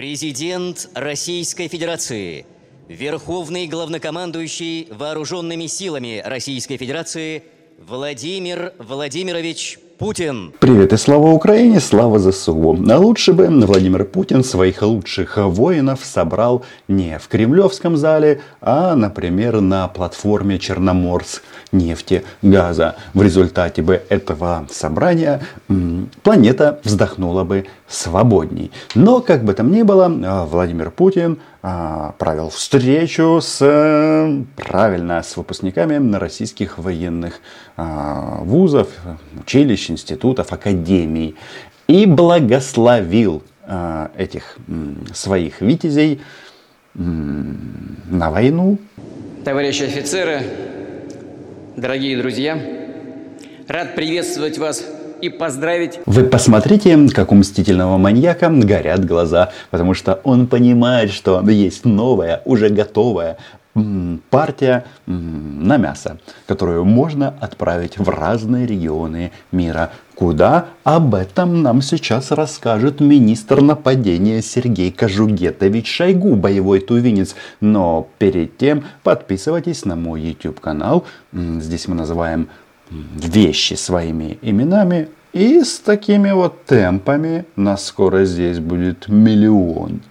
Президент Российской Федерации, Верховный главнокомандующий Вооруженными силами Российской Федерации Владимир Владимирович Путин. Привет и слава Украине, слава ЗСУ. А лучше бы Владимир Путин своих лучших воинов собрал не в Кремлевском зале, а, например, на платформе Черноморск нефти, газа. В результате бы этого собрания планета вздохнула бы свободней. Но, как бы там ни было, а, Владимир Путин а, провел встречу с, правильно, с выпускниками российских военных вузов, училищ, институтов, академий. И благословил этих своих витязей на войну. Товарищи офицеры, дорогие друзья, рад приветствовать вас и поздравить. Вы посмотрите, как у мстительного маньяка горят глаза, потому что он понимает, что есть новая, уже готовая партия на мясо, которую можно отправить в разные регионы мира. Куда? Об этом нам сейчас расскажет министр нападения Сергей Кожугетович Шойгу, боевой тувинец. Но перед тем подписывайтесь на мой YouTube канал. Здесь мы называем вещи своими именами. И с такими вот темпами на скоро здесь будет миллион.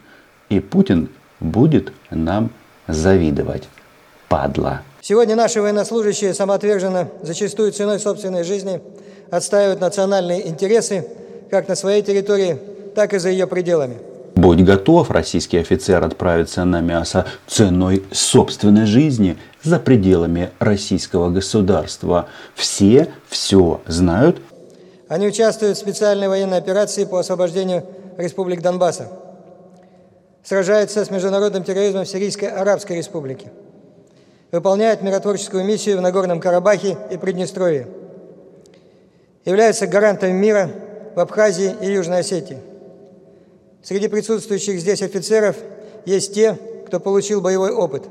И Путин будет нам завидовать. Падла. Сегодня наши военнослужащие самоотверженно, зачастую ценой собственной жизни, отстаивают национальные интересы как на своей территории, так и за ее пределами. Будь готов, российский офицер отправиться на мясо ценой собственной жизни за пределами российского государства. Все все знают. Они участвуют в специальной военной операции по освобождению республик Донбасса. Сражаются с международным терроризмом в Сирийской Арабской Республике. Выполняют миротворческую миссию в Нагорном Карабахе и Приднестровье. Являются гарантом мира в Абхазии и Южной Осетии. Среди присутствующих здесь офицеров есть те, кто получил боевой опыт.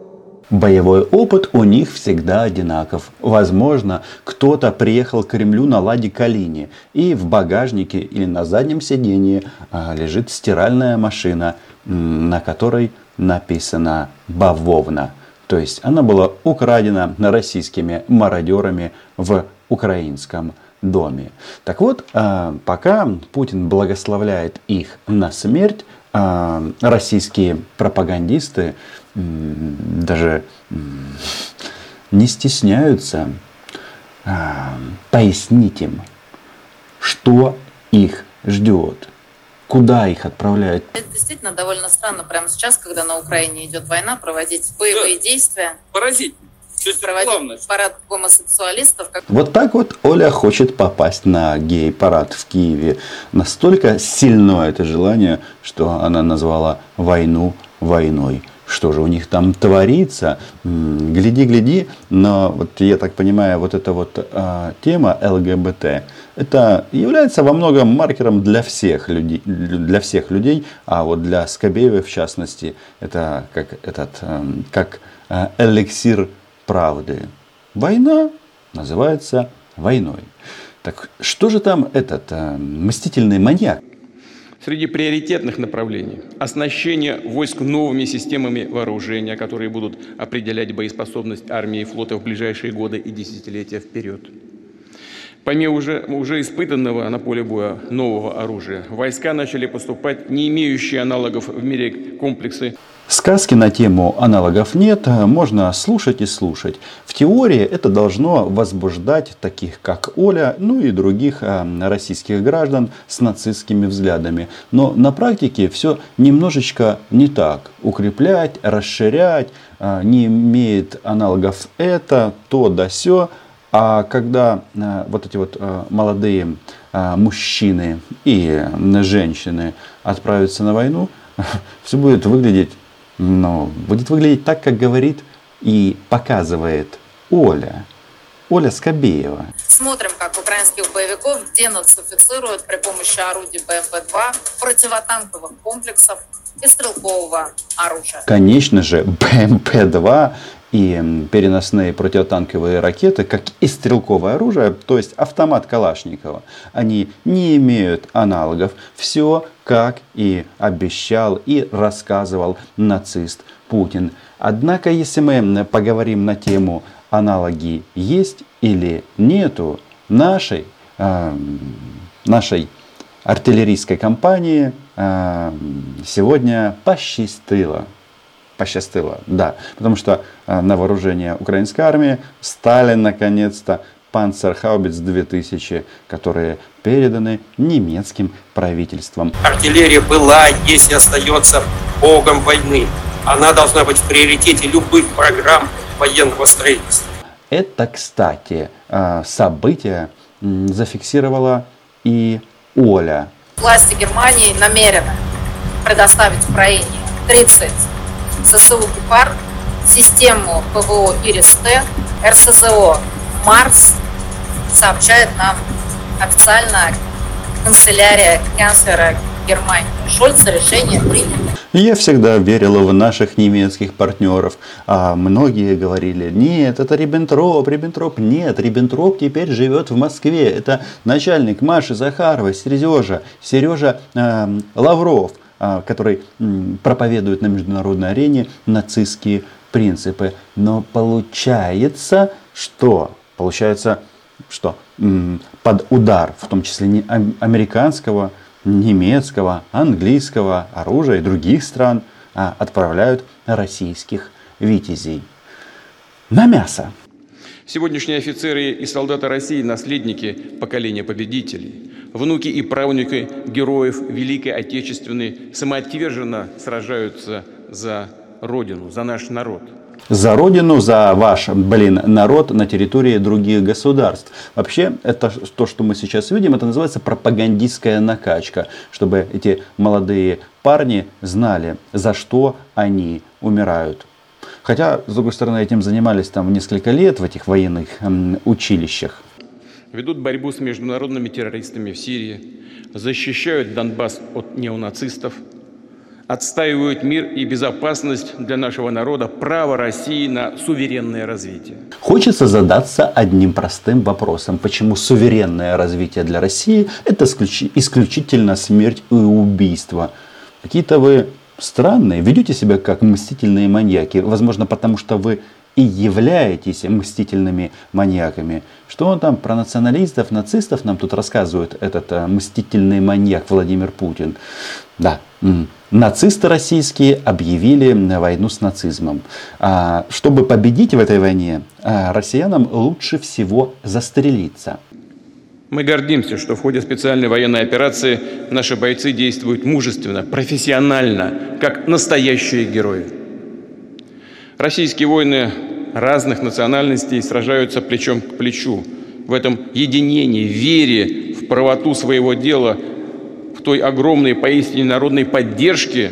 Боевой опыт у них всегда одинаков. Возможно, кто-то приехал к Кремлю на Ладе Калине, и в багажнике или на заднем сиденье а, лежит стиральная машина, на которой написано «бавовна». То есть она была украдена российскими мародерами в украинском доме. Так вот, а, пока Путин благословляет их на смерть, а, российские пропагандисты даже не стесняются а, пояснить им, что их ждет, куда их отправляют. Это действительно довольно странно прямо сейчас, когда на Украине идет война, проводить боевые да. действия. Поразительно проводить парад гомосексуалистов. Как... Вот так вот Оля хочет попасть на гей-парад в Киеве. Настолько сильно это желание, что она назвала войну войной. Что же у них там творится? Гляди, гляди. Но вот я так понимаю, вот эта вот а, тема ЛГБТ, это является во многом маркером для всех людей, для всех людей, а вот для Скобеева в частности, это как этот, как а, эликсир правды. Война называется войной. Так что же там этот э, мстительный маньяк? Среди приоритетных направлений оснащение войск новыми системами вооружения, которые будут определять боеспособность армии и флота в ближайшие годы и десятилетия вперед. Помимо уже, уже испытанного на поле боя нового оружия, войска начали поступать не имеющие аналогов в мире комплексы Сказки на тему аналогов нет, можно слушать и слушать. В теории это должно возбуждать таких, как Оля, ну и других а, российских граждан с нацистскими взглядами. Но на практике все немножечко не так. Укреплять, расширять, а, не имеет аналогов это, то да сё. А когда а, вот эти вот молодые мужчины и женщины отправятся на войну, все будет выглядеть но будет выглядеть так, как говорит и показывает Оля. Оля Скобеева. Смотрим, как украинских боевиков денацифицируют при помощи орудий БМП-2, противотанковых комплексов и стрелкового оружия. Конечно же, БМП-2 и переносные противотанковые ракеты, как и стрелковое оружие, то есть автомат Калашникова, они не имеют аналогов. Все, как и обещал и рассказывал нацист Путин. Однако, если мы поговорим на тему аналоги есть или нету нашей, э, нашей артиллерийской компании э, сегодня посчастыло. Посчастыло, да. Потому что э, на вооружение украинской армии стали наконец-то Панцерхаубиц 2000, которые переданы немецким правительством. Артиллерия была, есть и остается богом войны. Она должна быть в приоритете любых программ военного строительства. Это, кстати, э, событие зафиксировала и Оля. Власти Германии намерены предоставить Украине 30 ССУ «Гепард», систему ПВО «Ирис-Т», РСЗО «Марс», сообщает нам официально канцелярия канцлера Германии. Шольца решение принято. Я всегда верила в наших немецких партнеров, а многие говорили, нет, это Риббентроп, Риббентроп, нет, Риббентроп теперь живет в Москве, это начальник Маши Захарова, Сережа, Сережа э, Лавров, э, который э, проповедует на международной арене нацистские принципы. Но получается, что? Получается, что под удар, в том числе не американского, немецкого, английского оружия и других стран а отправляют российских витязей на мясо. Сегодняшние офицеры и солдаты России – наследники поколения победителей, внуки и правнуки героев Великой Отечественной самоотверженно сражаются за Родину, за наш народ – за родину, за ваш, блин, народ на территории других государств. Вообще, это то, что мы сейчас видим, это называется пропагандистская накачка, чтобы эти молодые парни знали, за что они умирают. Хотя, с другой стороны, этим занимались там несколько лет в этих военных училищах. Ведут борьбу с международными террористами в Сирии, защищают Донбасс от неонацистов – отстаивают мир и безопасность для нашего народа, право России на суверенное развитие. Хочется задаться одним простым вопросом. Почему суверенное развитие для России – это исключительно смерть и убийство? Какие-то вы странные, ведете себя как мстительные маньяки. Возможно, потому что вы и являетесь мстительными маньяками. Что он там про националистов, нацистов нам тут рассказывает, этот э, мстительный маньяк Владимир Путин? Да, нацисты российские объявили войну с нацизмом. А, чтобы победить в этой войне, а, россиянам лучше всего застрелиться. Мы гордимся, что в ходе специальной военной операции наши бойцы действуют мужественно, профессионально, как настоящие герои. Российские воины разных национальностей сражаются плечом к плечу. В этом единении, вере в правоту своего дела – в той огромной поистине народной поддержке,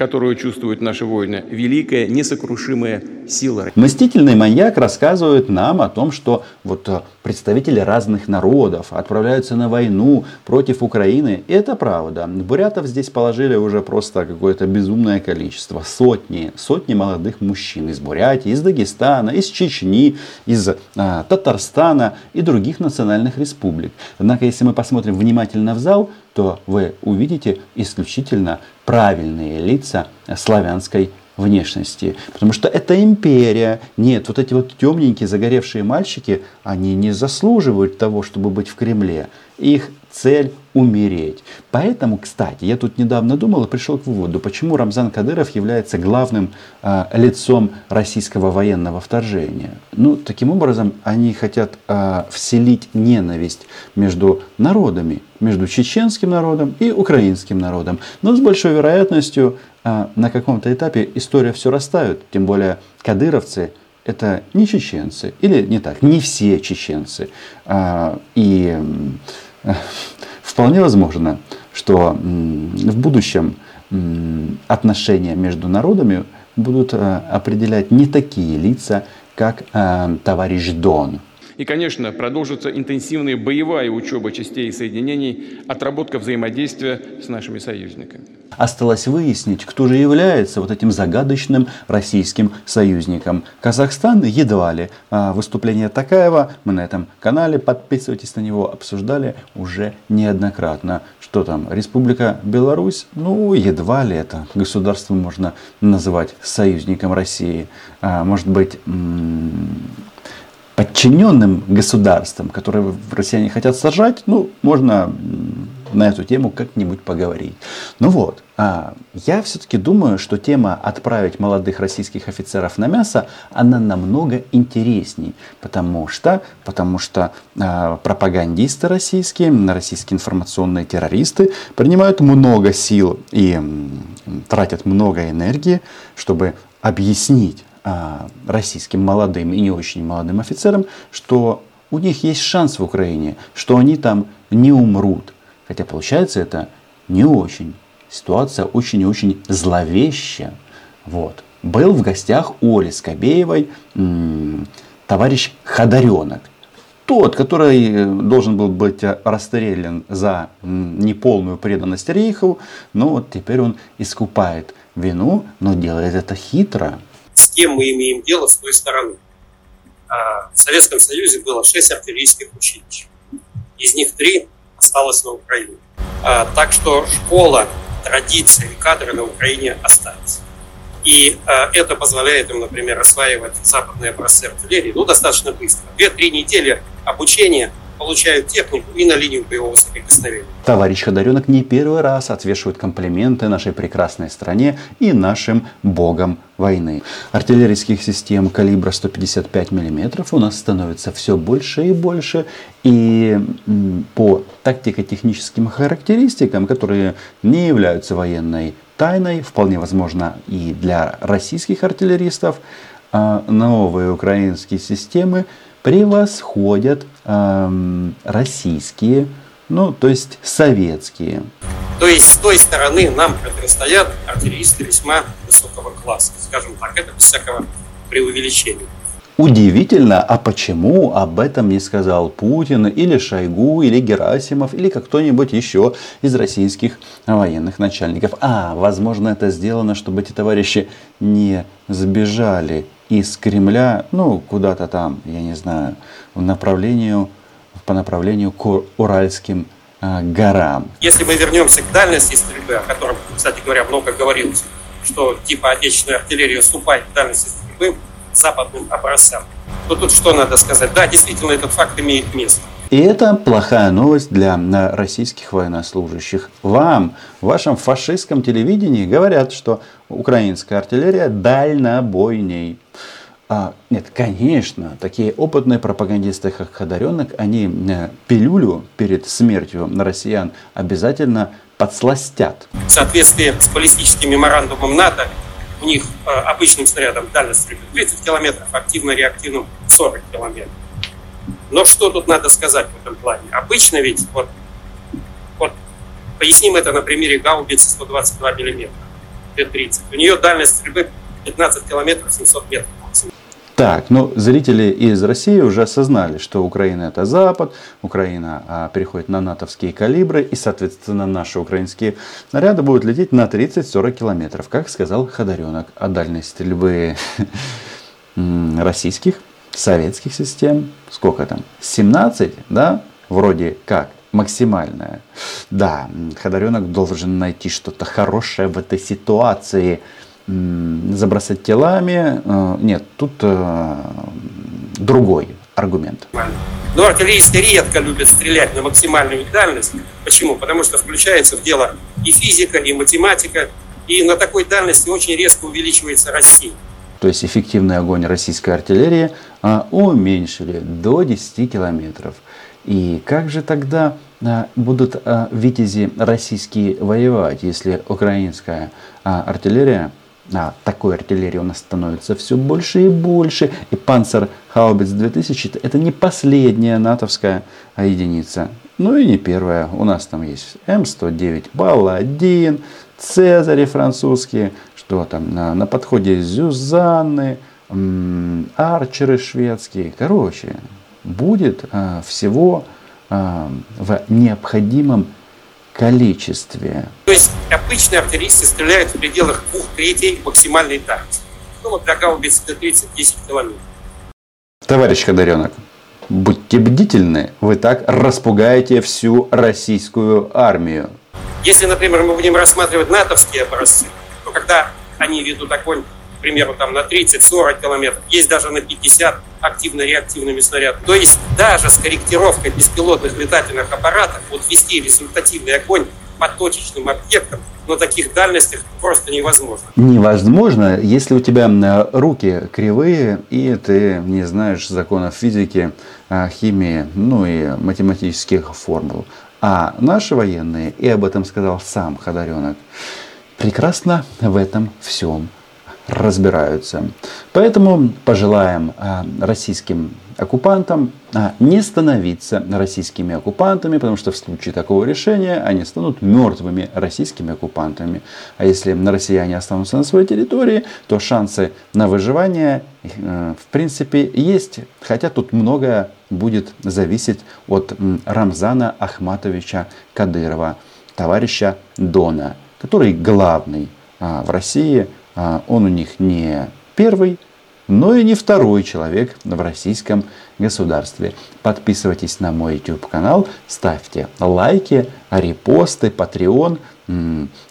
которую чувствуют наши воины, великая, несокрушимая сила. Мстительный маньяк рассказывает нам о том, что вот э, представители разных народов отправляются на войну против Украины. Это правда. Бурятов здесь положили уже просто какое-то безумное количество. Сотни, сотни молодых мужчин из Бурятии, из Дагестана, из Чечни, из а, Татарстана и других национальных республик. Однако, если мы посмотрим внимательно в зал, то вы увидите исключительно правильные лица славянской внешности. Потому что это империя. Нет, вот эти вот темненькие загоревшие мальчики, они не заслуживают того, чтобы быть в Кремле. Их цель умереть. Поэтому, кстати, я тут недавно думал и пришел к выводу, почему Рамзан Кадыров является главным э, лицом российского военного вторжения. Ну, таким образом, они хотят э, вселить ненависть между народами, между чеченским народом и украинским народом. Но с большой вероятностью на каком-то этапе история все расставит. Тем более кадыровцы это не чеченцы. Или не так, не все чеченцы. Э, и вполне возможно, что в будущем отношения между народами будут э, определять не такие лица, как товарищ Дон. И, конечно, продолжится интенсивная боевая учеба частей и соединений, отработка взаимодействия с нашими союзниками. Осталось выяснить, кто же является вот этим загадочным российским союзником. Казахстан едва ли. А выступление Такаева мы на этом канале, подписывайтесь на него, обсуждали уже неоднократно. Что там, Республика Беларусь? Ну, едва ли это государство можно называть союзником России. А, может быть, подчиненным государством, которые россияне хотят сажать, ну, можно на эту тему как-нибудь поговорить. Ну вот, а, я все-таки думаю, что тема отправить молодых российских офицеров на мясо, она намного интересней, потому что, потому что а, пропагандисты российские, российские информационные террористы принимают много сил и м, тратят много энергии, чтобы объяснить российским молодым и не очень молодым офицерам, что у них есть шанс в Украине, что они там не умрут. Хотя получается это не очень. Ситуация очень и очень зловещая. Вот. Был в гостях у Оли Скобеевой м- товарищ Ходоренок. Тот, который должен был быть расстрелян за неполную преданность Рейху, но вот теперь он искупает вину, но делает это хитро с кем мы имеем дело с той стороны. А, в Советском Союзе было шесть артиллерийских училищ. Из них три осталось на Украине. А, так что школа, традиции, кадры на Украине остались. И а, это позволяет им, например, осваивать западные образцы артиллерии ну, достаточно быстро. Две-три недели обучения получают технику и на линию боевого соприкосновения. Товарищ Ходоренок не первый раз отвешивает комплименты нашей прекрасной стране и нашим богам войны. Артиллерийских систем калибра 155 мм у нас становится все больше и больше. И по тактико-техническим характеристикам, которые не являются военной тайной, вполне возможно и для российских артиллеристов, а новые украинские системы превосходят эм, российские, ну, то есть советские. То есть с той стороны нам противостоят артиллеристы весьма высокого класса, скажем так, это без всякого преувеличения. Удивительно, а почему об этом не сказал Путин или Шойгу, или Герасимов, или как кто-нибудь еще из российских военных начальников? А, возможно, это сделано, чтобы эти товарищи не сбежали из Кремля, ну, куда-то там, я не знаю, в направлению, по направлению к Уральским э, горам. Если мы вернемся к дальности стрельбы, о котором, кстати говоря, много говорилось, что типа отечественная артиллерия уступает дальности стрельбы западным образцам, то тут что надо сказать? Да, действительно, этот факт имеет место. И это плохая новость для российских военнослужащих. Вам, в вашем фашистском телевидении говорят, что украинская артиллерия дальнобойней. А, нет, конечно, такие опытные пропагандисты, как Ходоренок, они э, пилюлю перед смертью россиян обязательно подсластят. В соответствии с баллистическим меморандумом НАТО, у них э, обычным снарядом дальность 30 километров, активно-реактивным 40 километров. Но что тут надо сказать в этом плане? Обычно ведь, вот, вот поясним это на примере гаубицы 122 мм, Т-30. У нее дальность стрельбы 15 километров 700 метров. Так, ну, зрители из России уже осознали, что Украина это Запад, Украина а, переходит на натовские калибры, и, соответственно, наши украинские снаряды будут лететь на 30-40 километров, как сказал Ходоренок. А дальность стрельбы российских советских систем, сколько там, 17, да, вроде как, максимальная. Да, Ходоренок должен найти что-то хорошее в этой ситуации, забросать телами. Э, нет, тут э, другой аргумент. Но артиллеристы редко любят стрелять на максимальную дальность. Почему? Потому что включается в дело и физика, и математика, и на такой дальности очень резко увеличивается рассеяние то есть эффективный огонь российской артиллерии, а, уменьшили до 10 километров. И как же тогда а, будут а, витязи российские воевать, если украинская артиллерия, а такой артиллерии у нас становится все больше и больше, и Панцер Хаубиц 2000 это не последняя натовская единица, ну и не первая. У нас там есть М109 Палладин, Цезари французские, что там на, на подходе Зюзанны, арчеры шведские. Короче, будет а, всего а, в необходимом количестве. То есть обычные артиллеристы стреляют в пределах двух третей максимальной дальности. Ну вот для гаубицы Т-30 10 километров. Товарищ Ходоренок, будьте бдительны, вы так распугаете всю российскую армию. Если, например, мы будем рассматривать натовские образцы, то когда они ведут огонь, к примеру, там на 30-40 километров, есть даже на 50 активно-реактивными снарядами. То есть даже с корректировкой беспилотных летательных аппаратов вот вести результативный огонь по точечным объектам на таких дальностях просто невозможно. Невозможно, если у тебя руки кривые и ты не знаешь законов физики, а, химии, ну и математических формул. А наши военные, и об этом сказал сам Ходоренок, прекрасно в этом всем разбираются. Поэтому пожелаем а, российским оккупантам а, не становиться российскими оккупантами, потому что в случае такого решения они станут мертвыми российскими оккупантами. А если россияне останутся на своей территории, то шансы на выживание э, в принципе есть. Хотя тут многое будет зависеть от Рамзана Ахматовича Кадырова, товарища Дона, который главный а, в России. А, он у них не первый, но и не второй человек в российском государстве. Подписывайтесь на мой YouTube канал, ставьте лайки, репосты, Patreon.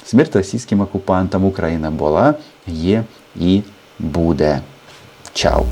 Смерть российским оккупантам Украина была, є і буде. Чао!